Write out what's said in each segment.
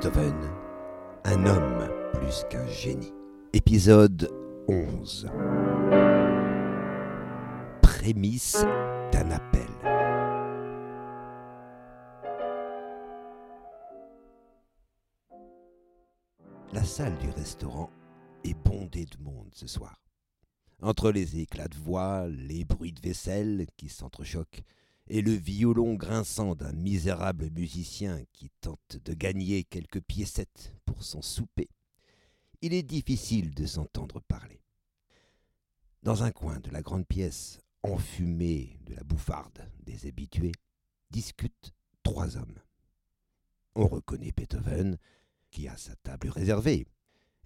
Beethoven, un homme plus qu'un génie. Épisode 11. Prémisse d'un appel. La salle du restaurant est bondée de monde ce soir. Entre les éclats de voix, les bruits de vaisselle qui s'entrechoquent, et le violon grinçant d'un misérable musicien qui tente de gagner quelques piécettes pour son souper, il est difficile de s'entendre parler. Dans un coin de la grande pièce, enfumée de la bouffarde des habitués, discutent trois hommes. On reconnaît Beethoven, qui a sa table réservée,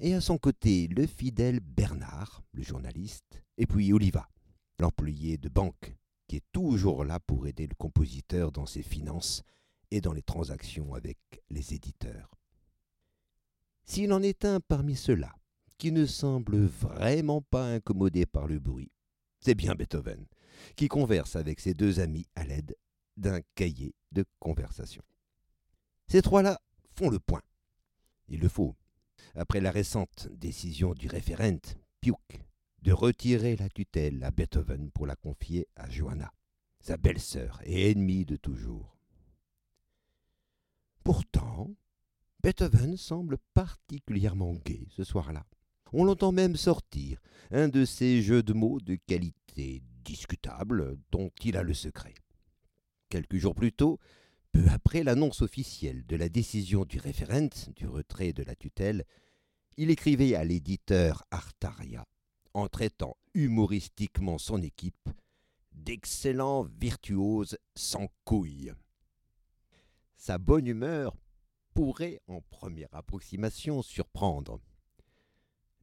et à son côté le fidèle Bernard, le journaliste, et puis Oliva, l'employé de banque qui est toujours là pour aider le compositeur dans ses finances et dans les transactions avec les éditeurs. S'il en est un parmi ceux-là qui ne semble vraiment pas incommodé par le bruit, c'est bien Beethoven, qui converse avec ses deux amis à l'aide d'un cahier de conversation. Ces trois-là font le point. Il le faut. Après la récente décision du référent Piuk de retirer la tutelle à Beethoven pour la confier à Johanna, sa belle-sœur et ennemie de toujours. Pourtant, Beethoven semble particulièrement gai ce soir-là. On l'entend même sortir un de ces jeux de mots de qualité discutable dont il a le secret. Quelques jours plus tôt, peu après l'annonce officielle de la décision du référent du retrait de la tutelle, il écrivait à l'éditeur Artaria en traitant humoristiquement son équipe d'excellents virtuoses sans couilles. Sa bonne humeur pourrait, en première approximation, surprendre.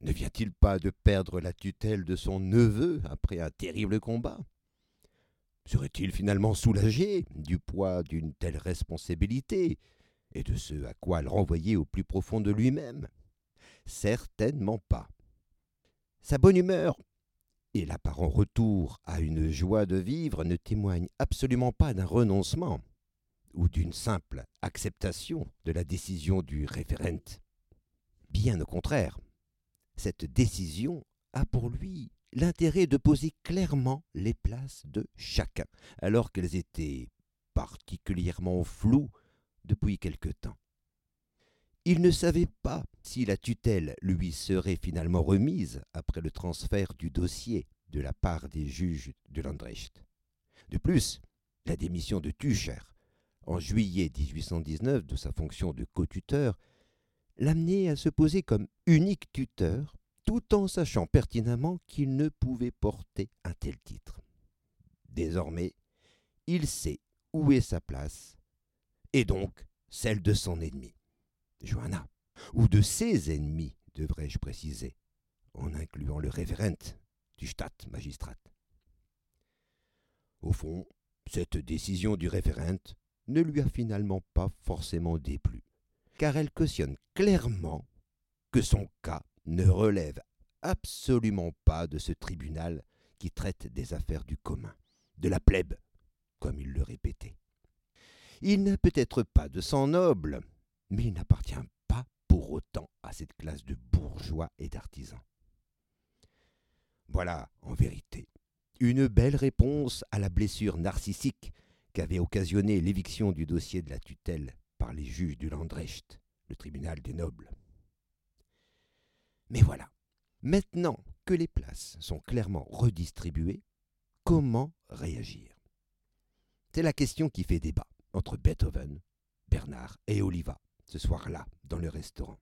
Ne vient-il pas de perdre la tutelle de son neveu après un terrible combat? Serait-il finalement soulagé du poids d'une telle responsabilité et de ce à quoi le renvoyer au plus profond de lui-même? Certainement pas. Sa bonne humeur et l'apparent retour à une joie de vivre ne témoignent absolument pas d'un renoncement ou d'une simple acceptation de la décision du référent. Bien au contraire, cette décision a pour lui l'intérêt de poser clairement les places de chacun, alors qu'elles étaient particulièrement floues depuis quelque temps. Il ne savait pas si la tutelle lui serait finalement remise après le transfert du dossier de la part des juges de Landrecht. De plus, la démission de Tucher en juillet 1819 de sa fonction de co-tuteur l'amenait à se poser comme unique tuteur tout en sachant pertinemment qu'il ne pouvait porter un tel titre. Désormais, il sait où est sa place, et donc celle de son ennemi. Johanna, ou de ses ennemis, devrais-je préciser, en incluant le révérend du Stadt magistrat. Au fond, cette décision du référent ne lui a finalement pas forcément déplu, car elle cautionne clairement que son cas ne relève absolument pas de ce tribunal qui traite des affaires du commun, de la plèbe, comme il le répétait. Il n'a peut-être pas de sang noble, mais il n'appartient pas pour autant à cette classe de bourgeois et d'artisans. Voilà, en vérité, une belle réponse à la blessure narcissique qu'avait occasionné l'éviction du dossier de la tutelle par les juges du Landrecht, le tribunal des nobles. Mais voilà, maintenant que les places sont clairement redistribuées, comment réagir? C'est la question qui fait débat entre Beethoven, Bernard et Oliva ce soir-là dans le restaurant.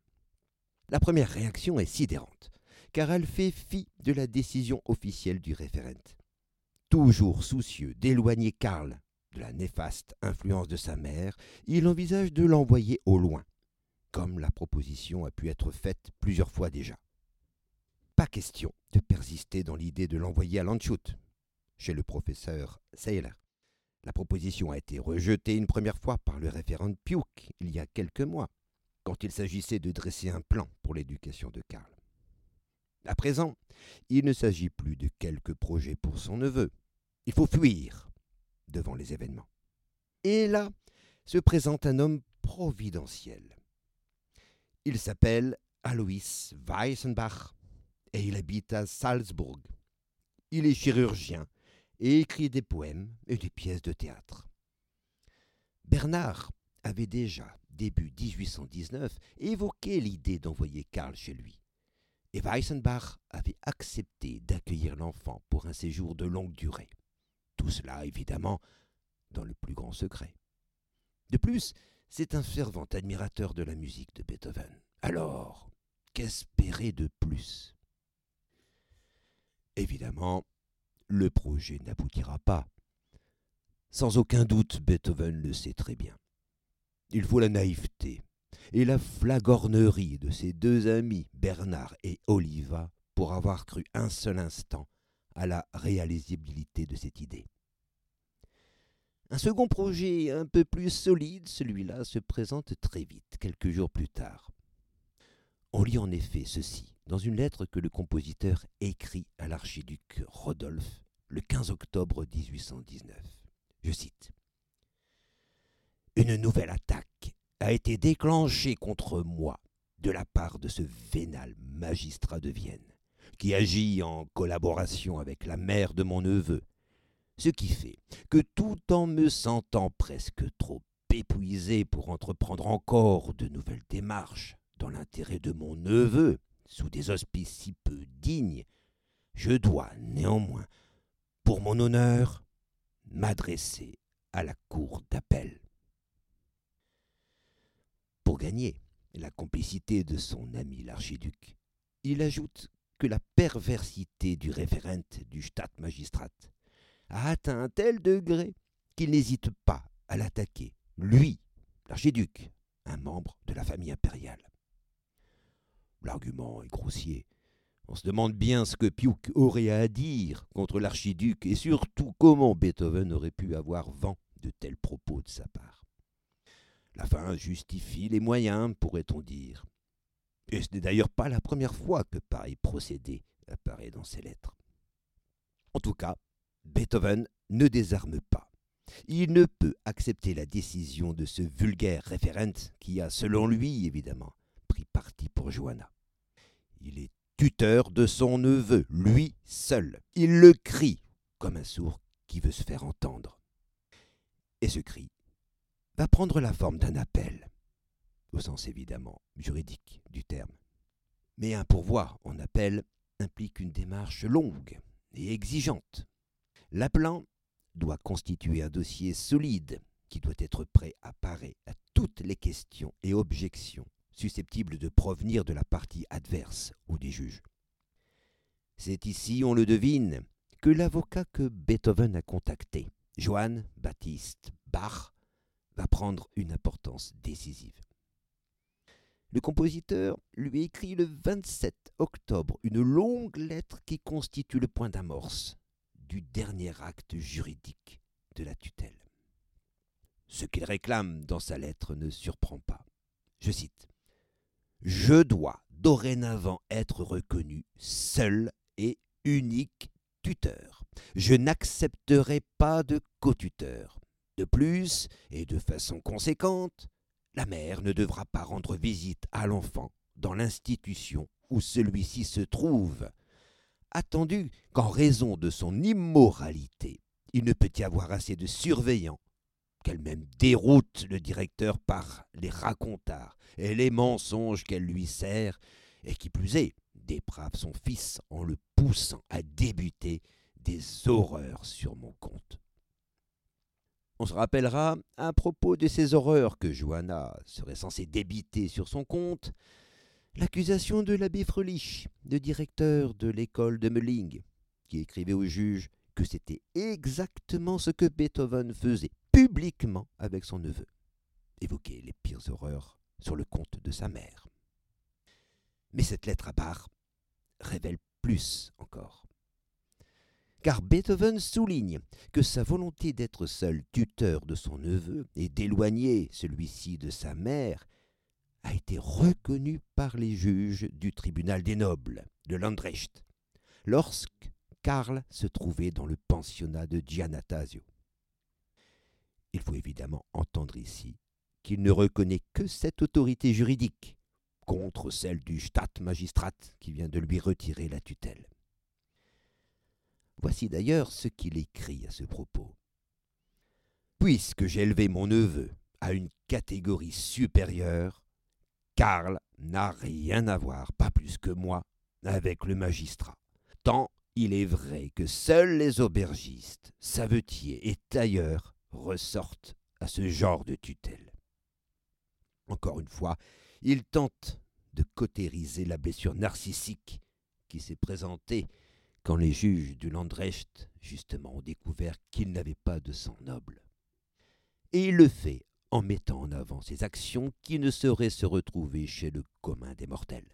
La première réaction est sidérante, car elle fait fi de la décision officielle du référent. Toujours soucieux d'éloigner Karl de la néfaste influence de sa mère, il envisage de l'envoyer au loin, comme la proposition a pu être faite plusieurs fois déjà. Pas question de persister dans l'idée de l'envoyer à Landshut, chez le professeur Seiler. La proposition a été rejetée une première fois par le référent Piuk il y a quelques mois, quand il s'agissait de dresser un plan pour l'éducation de Karl. À présent, il ne s'agit plus de quelques projets pour son neveu. Il faut fuir devant les événements. Et là se présente un homme providentiel. Il s'appelle Alois Weissenbach et il habite à Salzbourg. Il est chirurgien et écrit des poèmes et des pièces de théâtre. Bernard avait déjà, début 1819, évoqué l'idée d'envoyer Karl chez lui. Et Weissenbach avait accepté d'accueillir l'enfant pour un séjour de longue durée. Tout cela, évidemment, dans le plus grand secret. De plus, c'est un fervent admirateur de la musique de Beethoven. Alors, qu'espérer de plus? Évidemment, le projet n'aboutira pas. Sans aucun doute, Beethoven le sait très bien. Il faut la naïveté et la flagornerie de ses deux amis, Bernard et Oliva, pour avoir cru un seul instant à la réalisabilité de cette idée. Un second projet un peu plus solide, celui-là, se présente très vite, quelques jours plus tard. On lit en effet ceci dans une lettre que le compositeur écrit à l'archiduc Rodolphe le 15 octobre 1819. Je cite Une nouvelle attaque a été déclenchée contre moi de la part de ce vénal magistrat de Vienne, qui agit en collaboration avec la mère de mon neveu, ce qui fait que tout en me sentant presque trop épuisé pour entreprendre encore de nouvelles démarches dans l'intérêt de mon neveu, sous des auspices si peu dignes, je dois néanmoins, pour mon honneur, m'adresser à la cour d'appel. Pour gagner la complicité de son ami l'archiduc, il ajoute que la perversité du référent du Stadtmagistrat a atteint un tel degré qu'il n'hésite pas à l'attaquer, lui, l'archiduc, un membre de la famille impériale. L'argument est grossier. On se demande bien ce que Piuk aurait à dire contre l'archiduc et surtout comment Beethoven aurait pu avoir vent de tels propos de sa part. La fin justifie les moyens, pourrait-on dire. Et ce n'est d'ailleurs pas la première fois que pareil procédé apparaît dans ses lettres. En tout cas, Beethoven ne désarme pas. Il ne peut accepter la décision de ce vulgaire référent qui a, selon lui évidemment, pris parti pour Johanna. Il est tuteur de son neveu, lui seul. Il le crie comme un sourd qui veut se faire entendre. Et ce cri va prendre la forme d'un appel, au sens évidemment juridique du terme. Mais un pourvoi en appel implique une démarche longue et exigeante. L'appelant doit constituer un dossier solide qui doit être prêt à parer à toutes les questions et objections susceptibles de provenir de la partie adverse ou des juges. C'est ici, on le devine, que l'avocat que Beethoven a contacté, Johann Baptiste Bach, va prendre une importance décisive. Le compositeur lui écrit le 27 octobre une longue lettre qui constitue le point d'amorce du dernier acte juridique de la tutelle. Ce qu'il réclame dans sa lettre ne surprend pas. Je cite Je dois dorénavant être reconnu seul et unique tuteur. Je n'accepterai pas de co-tuteur. De plus, et de façon conséquente, la mère ne devra pas rendre visite à l'enfant dans l'institution où celui-ci se trouve, attendu qu'en raison de son immoralité, il ne peut y avoir assez de surveillants, qu'elle même déroute le directeur par les racontars et les mensonges qu'elle lui sert, et qui plus est, déprave son fils en le poussant à débuter des horreurs sur mon compte. On se rappellera, à propos de ces horreurs que Johanna serait censée débiter sur son compte, l'accusation de l'abbé Frelich, le directeur de l'école de Melling, qui écrivait au juge que c'était exactement ce que Beethoven faisait publiquement avec son neveu, évoquer les pires horreurs sur le compte de sa mère. Mais cette lettre à barre révèle plus encore. Car Beethoven souligne que sa volonté d'être seul tuteur de son neveu et d'éloigner celui-ci de sa mère a été reconnu par les juges du tribunal des nobles de Landrecht, lorsque Karl se trouvait dans le pensionnat de Giannatasio. Il faut évidemment entendre ici qu'il ne reconnaît que cette autorité juridique, contre celle du Stadtmagistrat qui vient de lui retirer la tutelle. Voici d'ailleurs ce qu'il écrit à ce propos. Puisque j'ai élevé mon neveu à une catégorie supérieure, Karl n'a rien à voir, pas plus que moi, avec le magistrat. Tant il est vrai que seuls les aubergistes, savetiers et tailleurs ressortent à ce genre de tutelle. Encore une fois, il tente de cautériser la blessure narcissique qui s'est présentée quand les juges du Landrecht, justement, ont découvert qu'il n'avait pas de sang noble. Et il le fait en mettant en avant ses actions qui ne sauraient se retrouver chez le commun des mortels.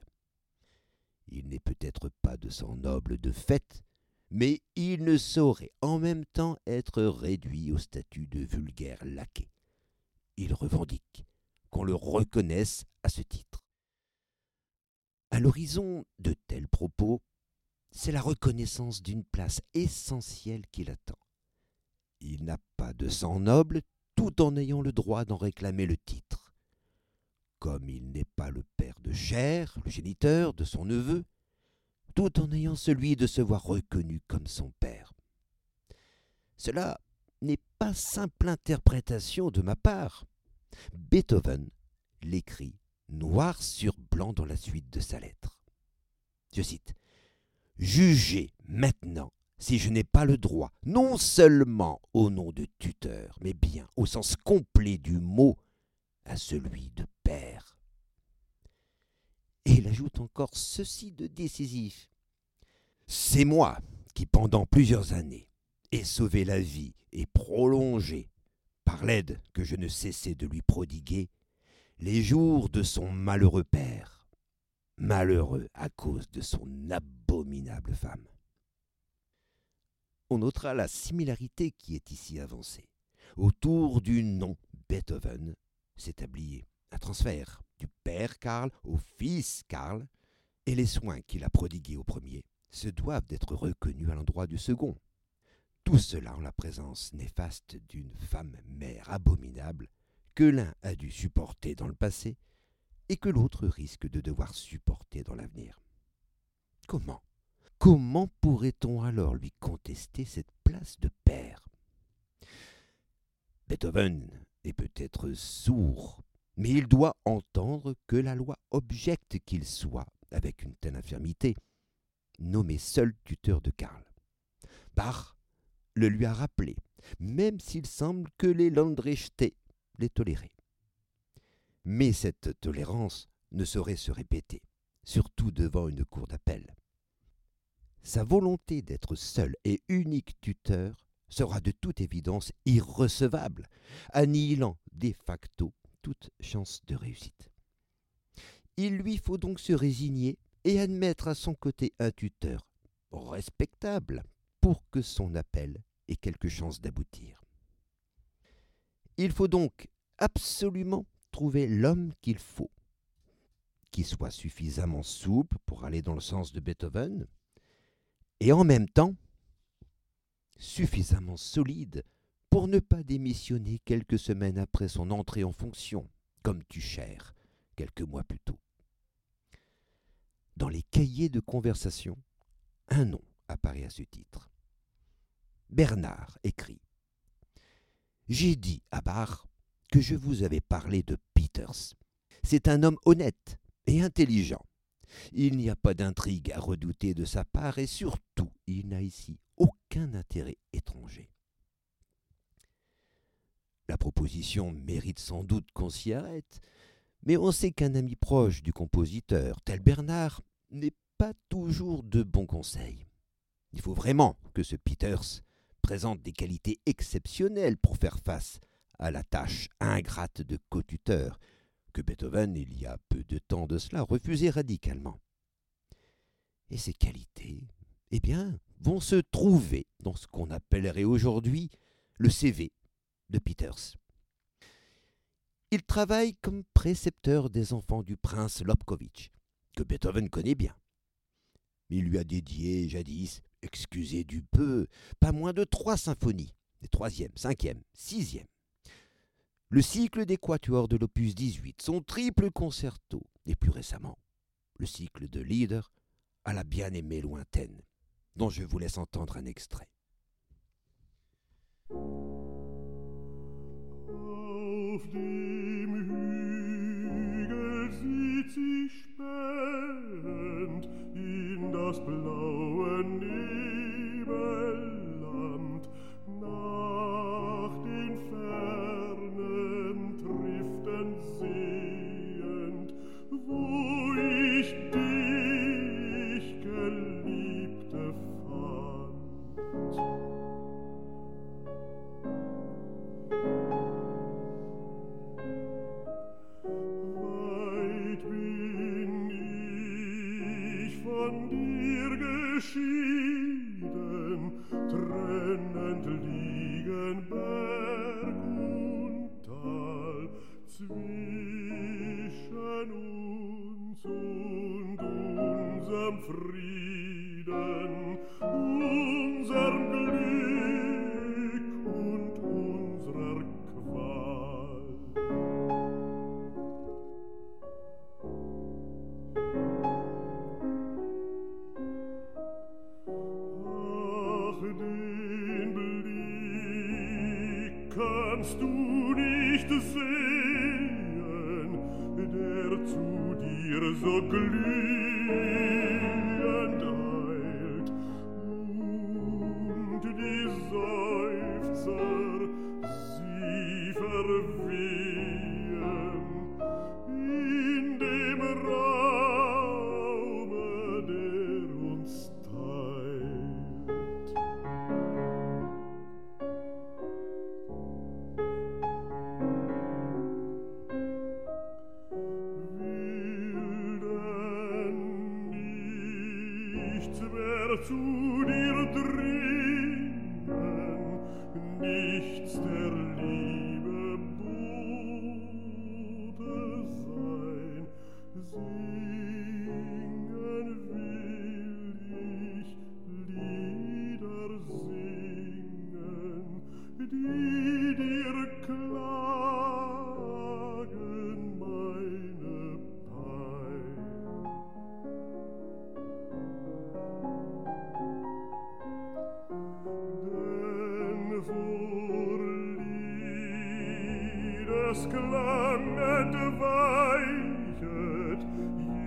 Il n'est peut-être pas de sang noble de fait, mais il ne saurait en même temps être réduit au statut de vulgaire laquais. Il revendique qu'on le reconnaisse à ce titre. À l'horizon de tels propos, c'est la reconnaissance d'une place essentielle qui l'attend. Il n'a pas de sang noble tout en ayant le droit d'en réclamer le titre. Comme il n'est pas le père de chair, le géniteur de son neveu, tout en ayant celui de se voir reconnu comme son père. Cela n'est pas simple interprétation de ma part. Beethoven l'écrit noir sur blanc dans la suite de sa lettre. Je cite Jugez maintenant si je n'ai pas le droit, non seulement au nom de tuteur, mais bien au sens complet du mot, à celui de père. Ajoute encore ceci de décisif. C'est moi qui, pendant plusieurs années, ai sauvé la vie et prolongé, par l'aide que je ne cessais de lui prodiguer, les jours de son malheureux père, malheureux à cause de son abominable femme. On notera la similarité qui est ici avancée. Autour du nom Beethoven s'établit un transfert du père Karl au fils Karl, et les soins qu'il a prodigués au premier se doivent d'être reconnus à l'endroit du second. Tout cela en la présence néfaste d'une femme mère abominable que l'un a dû supporter dans le passé et que l'autre risque de devoir supporter dans l'avenir. Comment Comment pourrait-on alors lui contester cette place de père? Beethoven est peut-être sourd, mais il doit entendre que la loi objecte qu'il soit, avec une telle infirmité, nommé seul tuteur de Karl. Bach le lui a rappelé, même s'il semble que les Landrechte l'aient toléré. Mais cette tolérance ne saurait se répéter, surtout devant une cour d'appel. Sa volonté d'être seul et unique tuteur sera de toute évidence irrecevable, annihilant de facto chance de réussite. Il lui faut donc se résigner et admettre à son côté un tuteur respectable pour que son appel ait quelque chance d'aboutir. Il faut donc absolument trouver l'homme qu'il faut, qui soit suffisamment souple pour aller dans le sens de Beethoven, et en même temps suffisamment solide pour ne pas démissionner quelques semaines après son entrée en fonction, comme Tucher, quelques mois plus tôt. Dans les cahiers de conversation, un nom apparaît à ce titre. Bernard écrit J'ai dit à Bach que je vous avais parlé de Peters. C'est un homme honnête et intelligent. Il n'y a pas d'intrigue à redouter de sa part et surtout, il n'a ici aucun intérêt étranger. La proposition mérite sans doute qu'on s'y arrête, mais on sait qu'un ami proche du compositeur, tel Bernard, n'est pas toujours de bons conseils. Il faut vraiment que ce Peters présente des qualités exceptionnelles pour faire face à la tâche ingrate de co-tuteur, que Beethoven, il y a peu de temps de cela, refusait radicalement. Et ces qualités, eh bien, vont se trouver dans ce qu'on appellerait aujourd'hui le CV de Peters. Il travaille comme précepteur des enfants du prince Lobkowitz, que Beethoven connaît bien. Il lui a dédié jadis, excusez du peu, pas moins de trois symphonies, les troisième, cinquième, sixième le cycle des quatuors de l'opus 18, son triple concerto et plus récemment, le cycle de Leader à la bien-aimée lointaine, dont je vous laisse entendre un extrait. Auf dem Hügel in das blaue Nebel. es klanget weichet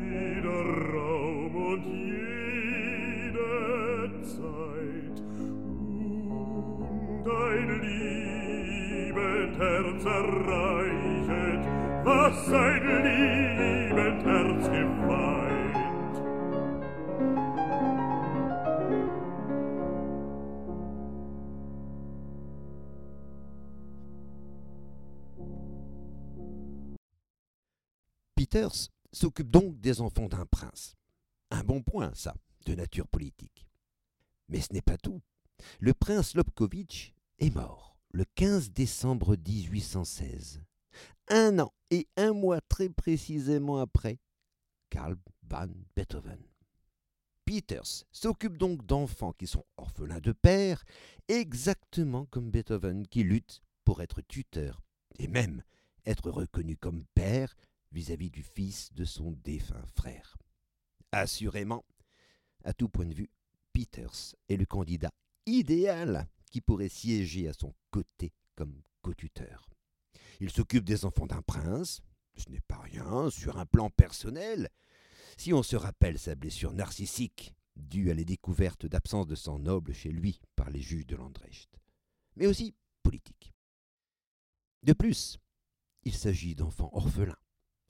jeder Raum und jede Zeit. Um und ein liebend Herz erreichet was sein liebend Herz gewahrt Peters s'occupe donc des enfants d'un prince. Un bon point, ça, de nature politique. Mais ce n'est pas tout. Le prince Lobkowitz est mort le 15 décembre 1816, un an et un mois très précisément après Karl van Beethoven. Peters s'occupe donc d'enfants qui sont orphelins de père, exactement comme Beethoven qui lutte pour être tuteur et même être reconnu comme père vis-à-vis du fils de son défunt frère. Assurément, à tout point de vue, Peters est le candidat idéal qui pourrait siéger à son côté comme co-tuteur. Il s'occupe des enfants d'un prince, ce n'est pas rien sur un plan personnel, si on se rappelle sa blessure narcissique due à les découvertes d'absence de sang noble chez lui par les juges de Landrecht, mais aussi politique. De plus, il s'agit d'enfants orphelins,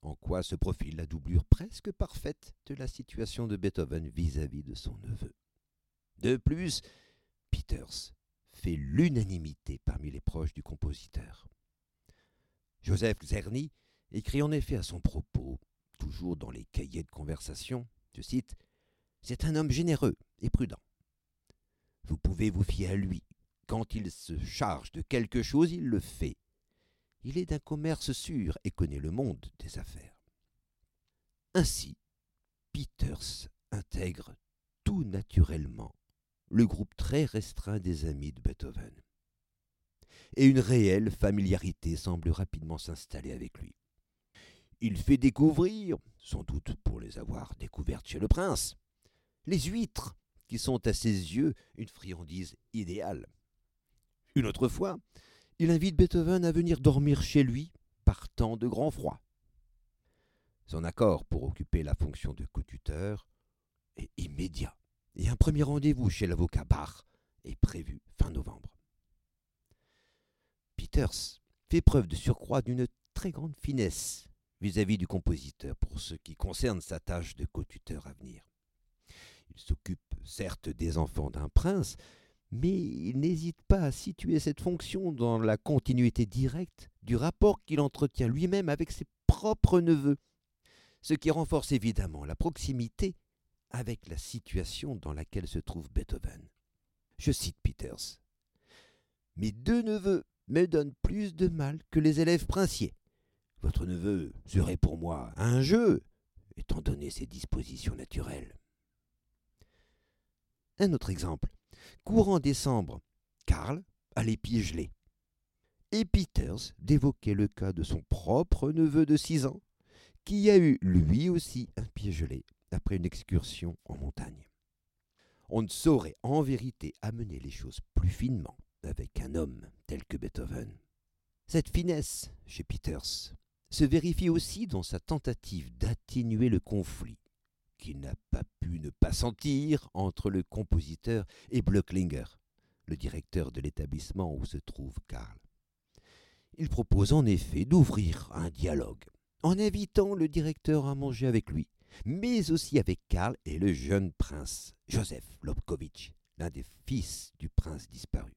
en quoi se profile la doublure presque parfaite de la situation de Beethoven vis-à-vis de son neveu? De plus, Peters fait l'unanimité parmi les proches du compositeur. Joseph Czerny écrit en effet à son propos, toujours dans les cahiers de conversation, je cite, C'est un homme généreux et prudent. Vous pouvez vous fier à lui. Quand il se charge de quelque chose, il le fait. Il est d'un commerce sûr et connaît le monde des affaires. Ainsi, Peters intègre tout naturellement le groupe très restreint des amis de Beethoven. Et une réelle familiarité semble rapidement s'installer avec lui. il fait découvrir, sans doute pour les avoir découvertes chez le prince, les huîtres, qui sont à ses yeux une friandise idéale. Une autre fois, il invite Beethoven à venir dormir chez lui par temps de grand froid. Son accord pour occuper la fonction de co-tuteur est immédiat et un premier rendez-vous chez l'avocat Bach est prévu fin novembre. Peters fait preuve de surcroît d'une très grande finesse vis-à-vis du compositeur pour ce qui concerne sa tâche de co-tuteur à venir. Il s'occupe certes des enfants d'un prince, mais il n'hésite pas à situer cette fonction dans la continuité directe du rapport qu'il entretient lui-même avec ses propres neveux, ce qui renforce évidemment la proximité avec la situation dans laquelle se trouve Beethoven. Je cite Peters. Mes deux neveux me donnent plus de mal que les élèves princiers. Votre neveu serait pour moi un jeu, étant donné ses dispositions naturelles. Un autre exemple. Courant décembre, Karl a les pieds gelés. Et Peters d'évoquer le cas de son propre neveu de six ans, qui a eu lui aussi un pied après une excursion en montagne. On ne saurait en vérité amener les choses plus finement avec un homme tel que Beethoven. Cette finesse chez Peters se vérifie aussi dans sa tentative d'atténuer le conflit qu'il n'a pas pu ne pas sentir entre le compositeur et Blöcklinger, le directeur de l'établissement où se trouve Karl. Il propose en effet d'ouvrir un dialogue en invitant le directeur à manger avec lui, mais aussi avec Karl et le jeune prince Joseph Lobkowitz, l'un des fils du prince disparu.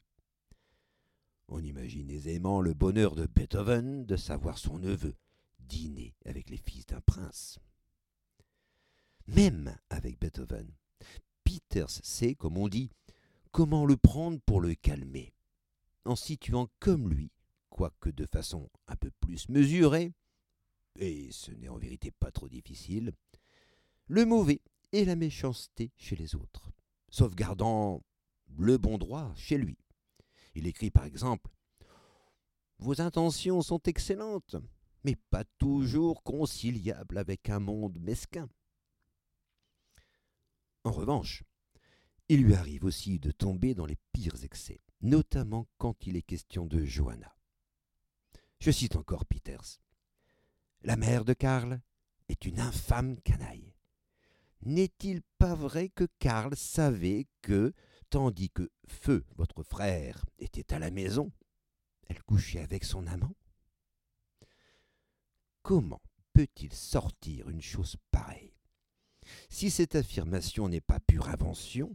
On imagine aisément le bonheur de Beethoven de savoir son neveu dîner avec les fils d'un prince. Même avec Beethoven, Peters sait, comme on dit, comment le prendre pour le calmer, en situant comme lui, quoique de façon un peu plus mesurée, et ce n'est en vérité pas trop difficile, le mauvais et la méchanceté chez les autres, sauvegardant le bon droit chez lui. Il écrit par exemple Vos intentions sont excellentes, mais pas toujours conciliables avec un monde mesquin. En revanche, il lui arrive aussi de tomber dans les pires excès, notamment quand il est question de Johanna. Je cite encore Peters. La mère de Karl est une infâme canaille. N'est-il pas vrai que Karl savait que, tandis que Feu, votre frère, était à la maison, elle couchait avec son amant? Comment peut-il sortir une chose pareille? Si cette affirmation n'est pas pure invention,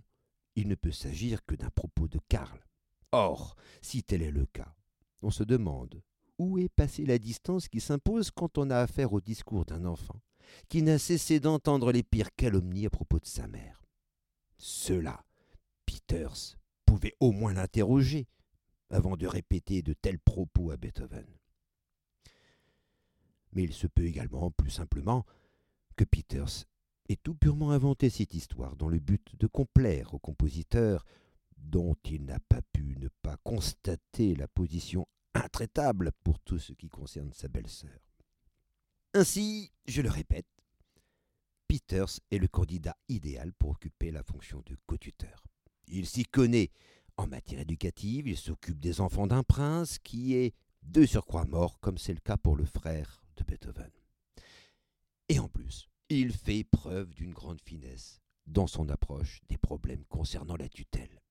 il ne peut s'agir que d'un propos de Karl. Or, si tel est le cas, on se demande où est passée la distance qui s'impose quand on a affaire au discours d'un enfant qui n'a cessé d'entendre les pires calomnies à propos de sa mère. Cela, Peters pouvait au moins l'interroger avant de répéter de tels propos à Beethoven. Mais il se peut également, plus simplement, que Peters ait tout purement inventé cette histoire dans le but de complaire au compositeur dont il n'a pas pu ne pas constater la position intraitable pour tout ce qui concerne sa belle-sœur. Ainsi, je le répète, Peters est le candidat idéal pour occuper la fonction de co-tuteur. Il s'y connaît en matière éducative, il s'occupe des enfants d'un prince qui est de surcroît mort, comme c'est le cas pour le frère de Beethoven. Et en plus, il fait preuve d'une grande finesse dans son approche des problèmes concernant la tutelle,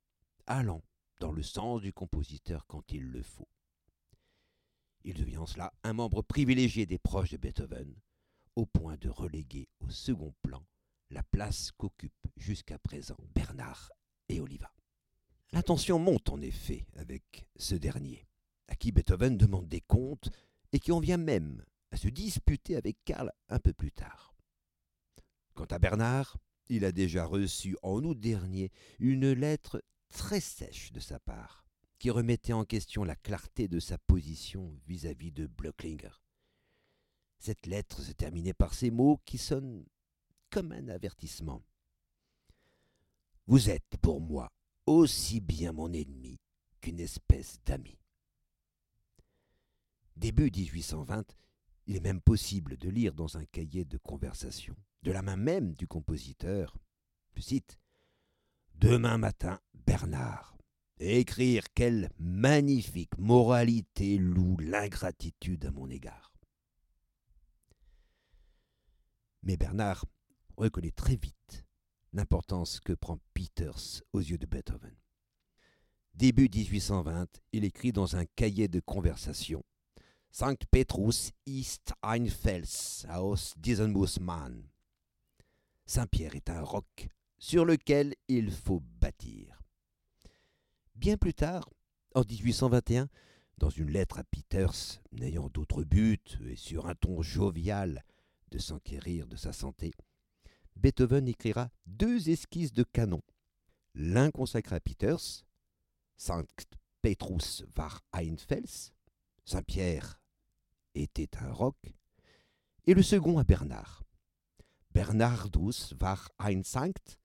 allant dans le sens du compositeur quand il le faut. Il devient en cela un membre privilégié des proches de Beethoven, au point de reléguer au second plan la place qu'occupent jusqu'à présent Bernard et Oliva. La monte en effet avec ce dernier, à qui Beethoven demande des comptes et qui en vient même à se disputer avec Karl un peu plus tard. Quant à Bernard, il a déjà reçu en août dernier une lettre très sèche de sa part, qui remettait en question la clarté de sa position vis-à-vis de Blöcklinger. Cette lettre se terminait par ces mots qui sonnent comme un avertissement. Vous êtes pour moi aussi bien mon ennemi qu'une espèce d'ami. Début 1820, Il est même possible de lire dans un cahier de conversation, de la main même du compositeur, je cite, Demain matin, Bernard, écrire quelle magnifique moralité loue l'ingratitude à mon égard. Mais Bernard reconnaît très vite l'importance que prend Peters aux yeux de Beethoven. Début 1820, il écrit dans un cahier de conversation Sankt Petrus ist ein Fels aus diesem. Saint-Pierre est un roc sur lequel il faut bâtir. Bien plus tard, en 1821, dans une lettre à Peters, n'ayant d'autre but et sur un ton jovial de s'enquérir de sa santé, Beethoven écrira deux esquisses de canon. L'un consacré à Peters, Sankt Petrus war ein Fels, Saint-Pierre était un roc, et le second à Bernard. Bernardus war ein Sankt,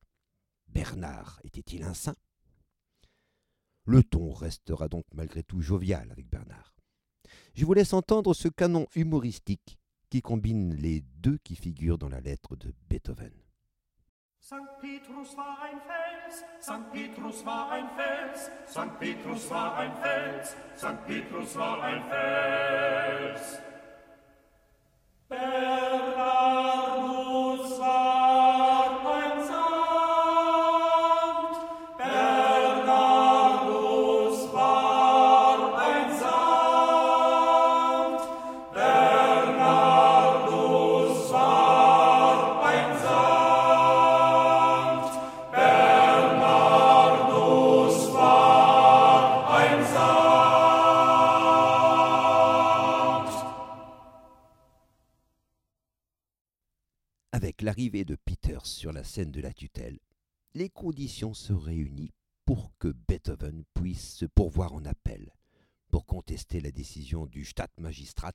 Bernard était-il un saint? Le ton restera donc malgré tout jovial avec Bernard. Je vous laisse entendre ce canon humoristique qui combine les deux qui figurent dans la lettre de Beethoven. De Peters sur la scène de la tutelle, les conditions se réunissent pour que Beethoven puisse se pourvoir en appel, pour contester la décision du Stadtmagistrat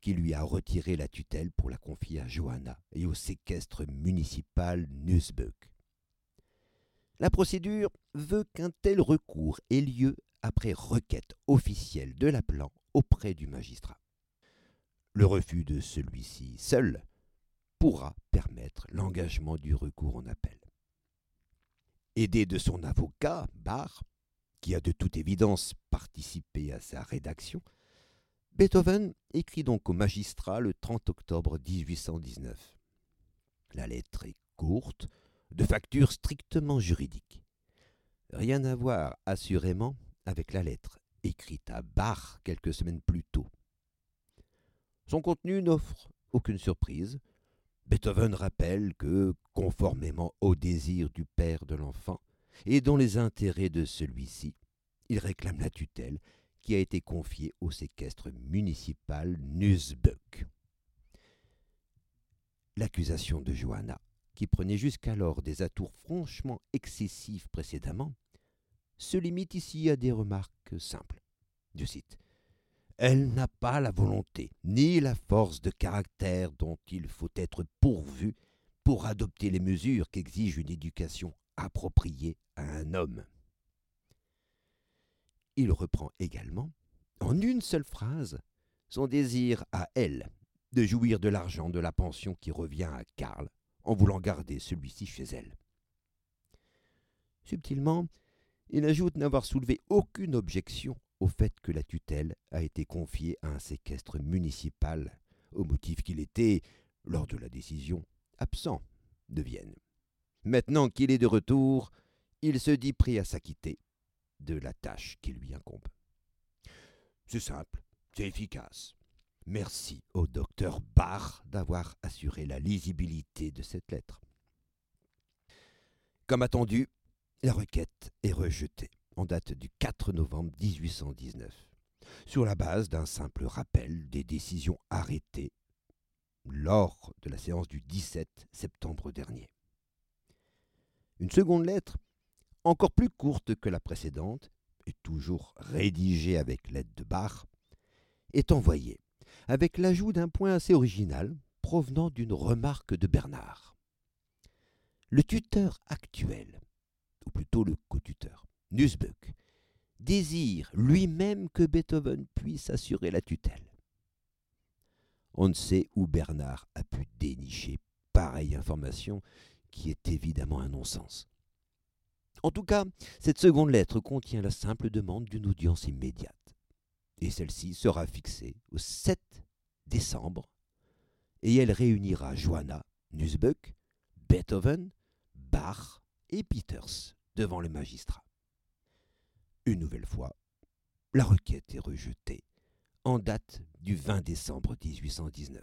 qui lui a retiré la tutelle pour la confier à Johanna et au séquestre municipal Nussbeuk. La procédure veut qu'un tel recours ait lieu après requête officielle de l'appelant auprès du magistrat. Le refus de celui-ci seul pourra permettre l'engagement du recours en appel. Aidé de son avocat, Bach, qui a de toute évidence participé à sa rédaction, Beethoven écrit donc au magistrat le 30 octobre 1819. La lettre est courte, de facture strictement juridique. Rien à voir, assurément, avec la lettre écrite à Bach quelques semaines plus tôt. Son contenu n'offre aucune surprise. Beethoven rappelle que, conformément au désir du père de l'enfant et dans les intérêts de celui-ci, il réclame la tutelle qui a été confiée au séquestre municipal Nussbeuk. L'accusation de Johanna, qui prenait jusqu'alors des atours franchement excessifs précédemment, se limite ici à des remarques simples. Je cite Elle n'a pas la volonté ni la force de caractère dont il faut être pourvu pour adopter les mesures qu'exige une éducation appropriée à un homme. Il reprend également, en une seule phrase, son désir à elle de jouir de l'argent de la pension qui revient à Karl en voulant garder celui-ci chez elle. Subtilement, il ajoute n'avoir soulevé aucune objection au fait que la tutelle a été confiée à un séquestre municipal, au motif qu'il était, lors de la décision, absent de Vienne. Maintenant qu'il est de retour, il se dit prêt à s'acquitter de la tâche qui lui incombe. C'est simple, c'est efficace. Merci au docteur Bach d'avoir assuré la lisibilité de cette lettre. Comme attendu, la requête est rejetée date du 4 novembre 1819, sur la base d'un simple rappel des décisions arrêtées lors de la séance du 17 septembre dernier. Une seconde lettre, encore plus courte que la précédente, et toujours rédigée avec l'aide de Bach, est envoyée, avec l'ajout d'un point assez original provenant d'une remarque de Bernard. Le tuteur actuel, ou plutôt le co-tuteur, Nussbeuk, désire lui-même que Beethoven puisse assurer la tutelle. On ne sait où Bernard a pu dénicher pareille information qui est évidemment un non-sens. En tout cas, cette seconde lettre contient la simple demande d'une audience immédiate. Et celle-ci sera fixée au 7 décembre, et elle réunira Johanna, Nussbuck, Beethoven, Bach et Peters devant le magistrat. Une nouvelle fois, la requête est rejetée en date du 20 décembre 1819.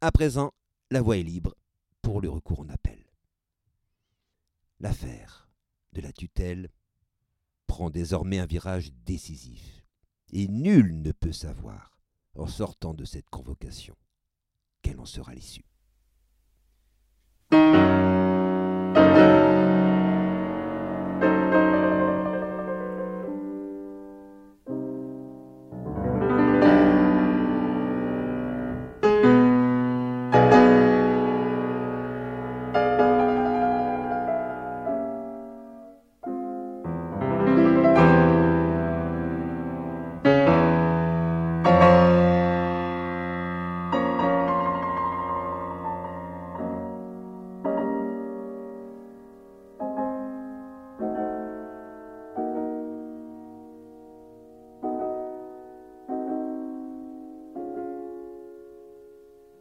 À présent, la voie est libre pour le recours en appel. L'affaire de la tutelle prend désormais un virage décisif, et nul ne peut savoir, en sortant de cette convocation, quelle en sera l'issue.